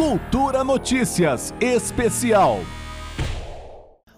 Cultura Notícias Especial.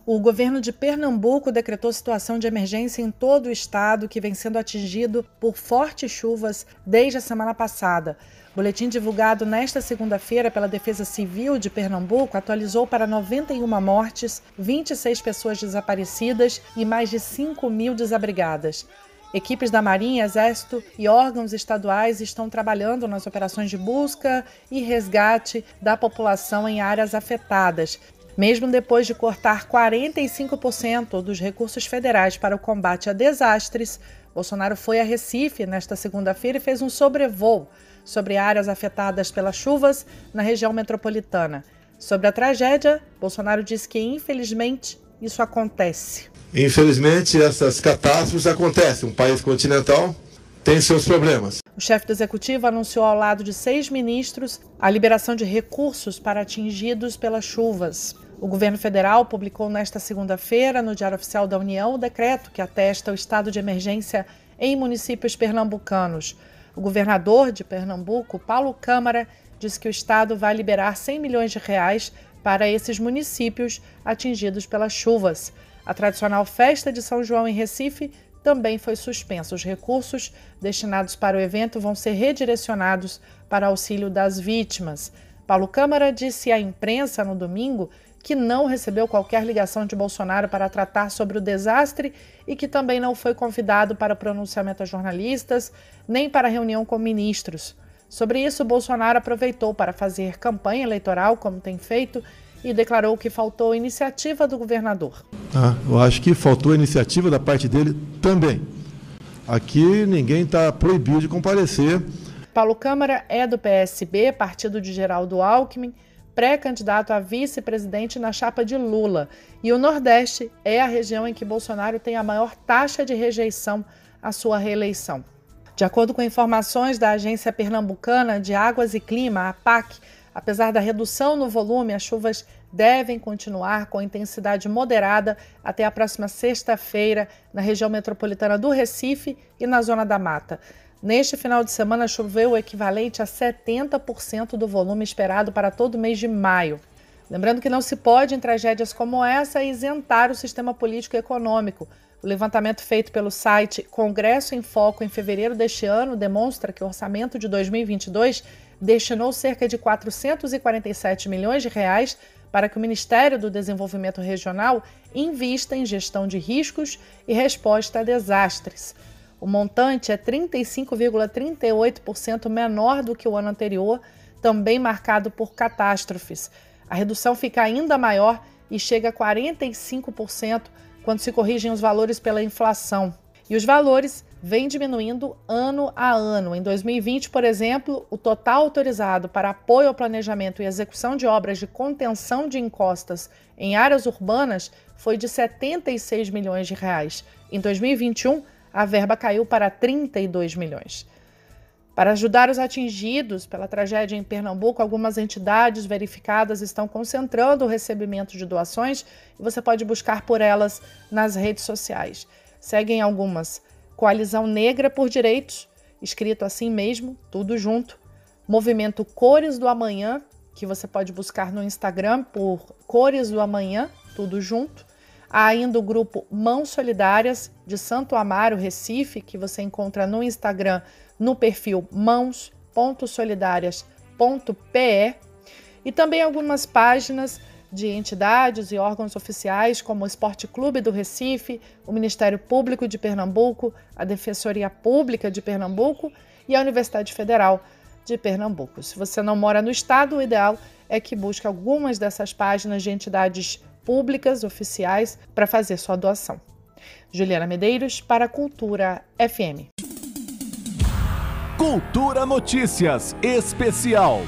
O governo de Pernambuco decretou situação de emergência em todo o estado, que vem sendo atingido por fortes chuvas desde a semana passada. O boletim divulgado nesta segunda-feira pela Defesa Civil de Pernambuco atualizou para 91 mortes, 26 pessoas desaparecidas e mais de 5 mil desabrigadas. Equipes da Marinha, Exército e órgãos estaduais estão trabalhando nas operações de busca e resgate da população em áreas afetadas. Mesmo depois de cortar 45% dos recursos federais para o combate a desastres, Bolsonaro foi a Recife nesta segunda-feira e fez um sobrevoo sobre áreas afetadas pelas chuvas na região metropolitana. Sobre a tragédia, Bolsonaro disse que, infelizmente, isso acontece. Infelizmente, essas catástrofes acontecem. Um país continental tem seus problemas. O chefe do executivo anunciou ao lado de seis ministros a liberação de recursos para atingidos pelas chuvas. O governo federal publicou nesta segunda-feira, no Diário Oficial da União, o decreto que atesta o estado de emergência em municípios pernambucanos. O governador de Pernambuco, Paulo Câmara, disse que o estado vai liberar 100 milhões de reais para esses municípios atingidos pelas chuvas. A tradicional festa de São João em Recife também foi suspensa. Os recursos destinados para o evento vão ser redirecionados para auxílio das vítimas. Paulo Câmara disse à imprensa no domingo que não recebeu qualquer ligação de Bolsonaro para tratar sobre o desastre e que também não foi convidado para pronunciamento a jornalistas nem para reunião com ministros. Sobre isso, Bolsonaro aproveitou para fazer campanha eleitoral, como tem feito, e declarou que faltou iniciativa do governador. Ah, eu acho que faltou iniciativa da parte dele também. Aqui ninguém está proibido de comparecer. Paulo Câmara é do PSB, partido de Geraldo Alckmin, pré-candidato a vice-presidente na chapa de Lula. E o Nordeste é a região em que Bolsonaro tem a maior taxa de rejeição à sua reeleição. De acordo com informações da Agência Pernambucana de Águas e Clima, a PAC, apesar da redução no volume, as chuvas devem continuar com intensidade moderada até a próxima sexta-feira na região metropolitana do Recife e na Zona da Mata. Neste final de semana, choveu o equivalente a 70% do volume esperado para todo o mês de maio. Lembrando que não se pode, em tragédias como essa, isentar o sistema político e econômico, o levantamento feito pelo site Congresso em Foco em fevereiro deste ano demonstra que o orçamento de 2022 destinou cerca de 447 milhões de reais para que o Ministério do Desenvolvimento Regional invista em gestão de riscos e resposta a desastres. O montante é 35,38% menor do que o ano anterior, também marcado por catástrofes. A redução fica ainda maior e chega a 45% quando se corrigem os valores pela inflação. E os valores vêm diminuindo ano a ano. Em 2020, por exemplo, o total autorizado para apoio ao planejamento e execução de obras de contenção de encostas em áreas urbanas foi de 76 milhões de reais. Em 2021, a verba caiu para 32 milhões. Para ajudar os atingidos pela tragédia em Pernambuco, algumas entidades verificadas estão concentrando o recebimento de doações e você pode buscar por elas nas redes sociais. Seguem algumas: Coalizão Negra por Direitos, escrito assim mesmo, tudo junto. Movimento Cores do Amanhã, que você pode buscar no Instagram por Cores do Amanhã, tudo junto. Há ainda o grupo Mãos Solidárias de Santo Amaro, Recife, que você encontra no Instagram no perfil mãos.solidarias.pe e também algumas páginas de entidades e órgãos oficiais, como o Esporte Clube do Recife, o Ministério Público de Pernambuco, a Defensoria Pública de Pernambuco e a Universidade Federal de Pernambuco. Se você não mora no estado, o ideal é que busque algumas dessas páginas de entidades públicas oficiais para fazer sua doação. Juliana Medeiros para Cultura FM. Cultura Notícias Especial.